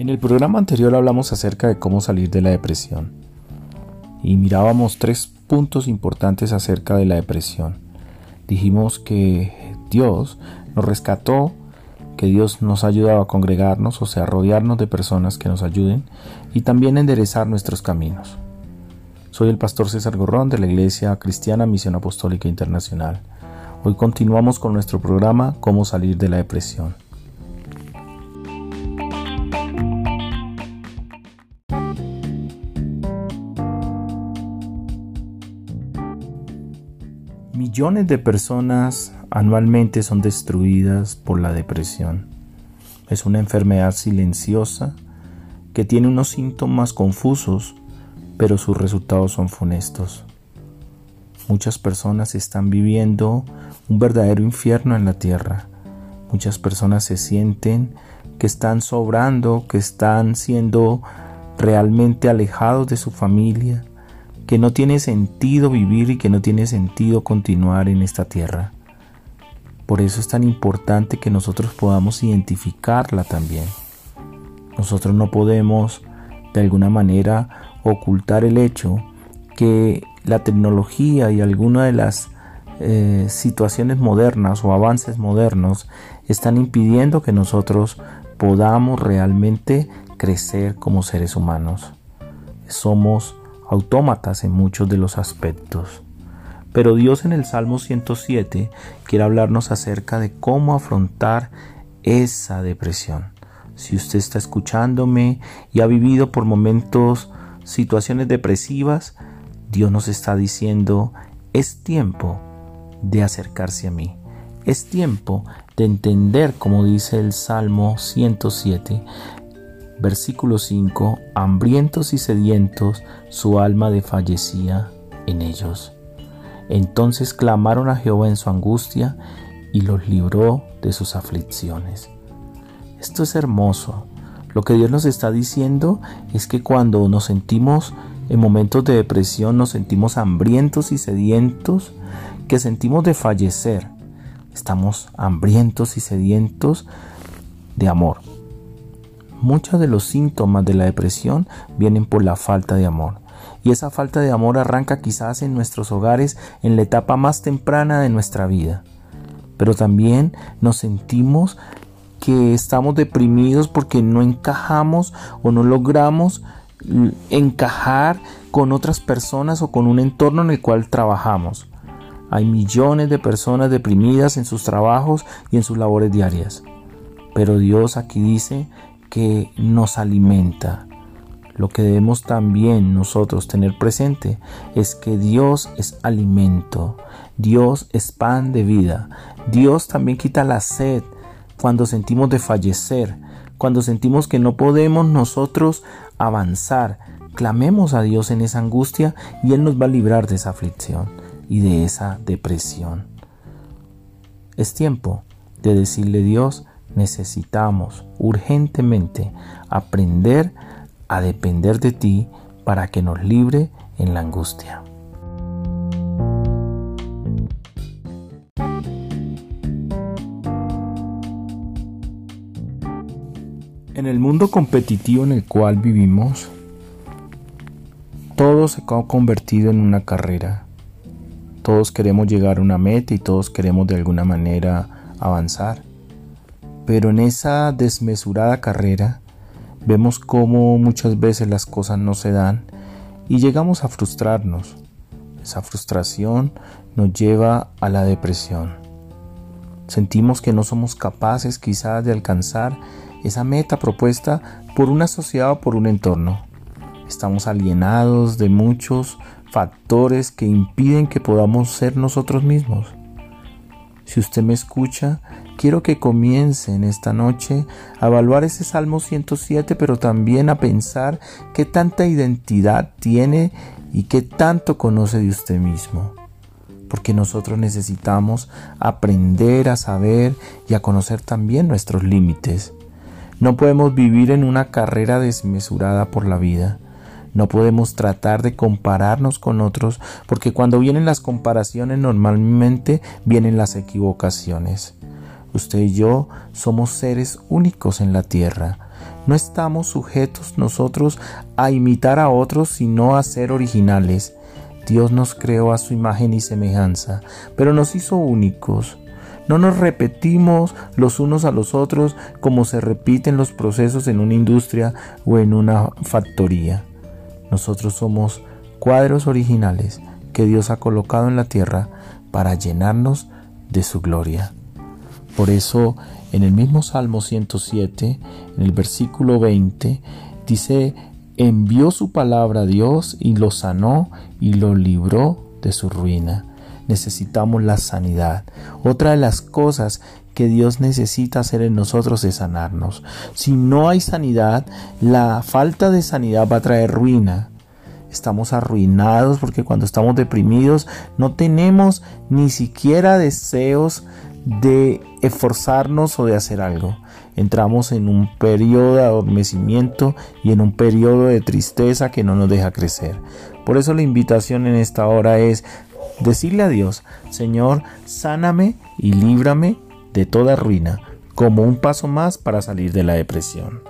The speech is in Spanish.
En el programa anterior hablamos acerca de cómo salir de la depresión y mirábamos tres puntos importantes acerca de la depresión. Dijimos que Dios nos rescató, que Dios nos ha ayudado a congregarnos, o sea, rodearnos de personas que nos ayuden y también enderezar nuestros caminos. Soy el pastor César Gorrón de la Iglesia Cristiana Misión Apostólica Internacional. Hoy continuamos con nuestro programa Cómo salir de la depresión. Millones de personas anualmente son destruidas por la depresión. Es una enfermedad silenciosa que tiene unos síntomas confusos, pero sus resultados son funestos. Muchas personas están viviendo un verdadero infierno en la tierra. Muchas personas se sienten que están sobrando, que están siendo realmente alejados de su familia, que no tiene sentido vivir y que no tiene sentido continuar en esta tierra. Por eso es tan importante que nosotros podamos identificarla también. Nosotros no podemos de alguna manera ocultar el hecho que la tecnología y alguna de las eh, situaciones modernas o avances modernos están impidiendo que nosotros podamos realmente crecer como seres humanos. Somos autómatas en muchos de los aspectos. Pero Dios en el Salmo 107 quiere hablarnos acerca de cómo afrontar esa depresión. Si usted está escuchándome y ha vivido por momentos situaciones depresivas, Dios nos está diciendo, es tiempo de acercarse a mí. Es tiempo de entender, como dice el Salmo 107, Versículo 5. Hambrientos y sedientos, su alma desfallecía en ellos. Entonces clamaron a Jehová en su angustia y los libró de sus aflicciones. Esto es hermoso. Lo que Dios nos está diciendo es que cuando nos sentimos en momentos de depresión, nos sentimos hambrientos y sedientos, que sentimos de fallecer. Estamos hambrientos y sedientos de amor. Muchos de los síntomas de la depresión vienen por la falta de amor. Y esa falta de amor arranca quizás en nuestros hogares en la etapa más temprana de nuestra vida. Pero también nos sentimos que estamos deprimidos porque no encajamos o no logramos encajar con otras personas o con un entorno en el cual trabajamos. Hay millones de personas deprimidas en sus trabajos y en sus labores diarias. Pero Dios aquí dice que nos alimenta. Lo que debemos también nosotros tener presente es que Dios es alimento, Dios es pan de vida, Dios también quita la sed cuando sentimos de fallecer, cuando sentimos que no podemos nosotros avanzar. Clamemos a Dios en esa angustia y Él nos va a librar de esa aflicción y de esa depresión. Es tiempo de decirle Dios, necesitamos urgentemente aprender a depender de ti para que nos libre en la angustia. En el mundo competitivo en el cual vivimos, todo se ha convertido en una carrera. Todos queremos llegar a una meta y todos queremos de alguna manera avanzar. Pero en esa desmesurada carrera vemos cómo muchas veces las cosas no se dan y llegamos a frustrarnos. Esa frustración nos lleva a la depresión. Sentimos que no somos capaces quizás de alcanzar esa meta propuesta por una sociedad o por un entorno. Estamos alienados de muchos factores que impiden que podamos ser nosotros mismos. Si usted me escucha, quiero que comience en esta noche a evaluar ese Salmo 107, pero también a pensar qué tanta identidad tiene y qué tanto conoce de usted mismo. Porque nosotros necesitamos aprender a saber y a conocer también nuestros límites. No podemos vivir en una carrera desmesurada por la vida. No podemos tratar de compararnos con otros porque cuando vienen las comparaciones normalmente vienen las equivocaciones. Usted y yo somos seres únicos en la tierra. No estamos sujetos nosotros a imitar a otros, sino a ser originales. Dios nos creó a su imagen y semejanza, pero nos hizo únicos. No nos repetimos los unos a los otros como se repiten los procesos en una industria o en una factoría. Nosotros somos cuadros originales que Dios ha colocado en la tierra para llenarnos de su gloria. Por eso, en el mismo Salmo 107, en el versículo 20, dice, envió su palabra a Dios y lo sanó y lo libró de su ruina. Necesitamos la sanidad. Otra de las cosas que Dios necesita hacer en nosotros es sanarnos. Si no hay sanidad, la falta de sanidad va a traer ruina. Estamos arruinados porque cuando estamos deprimidos no tenemos ni siquiera deseos de esforzarnos o de hacer algo. Entramos en un periodo de adormecimiento y en un periodo de tristeza que no nos deja crecer. Por eso la invitación en esta hora es decirle a Dios, Señor, sáname y líbrame de toda ruina, como un paso más para salir de la depresión.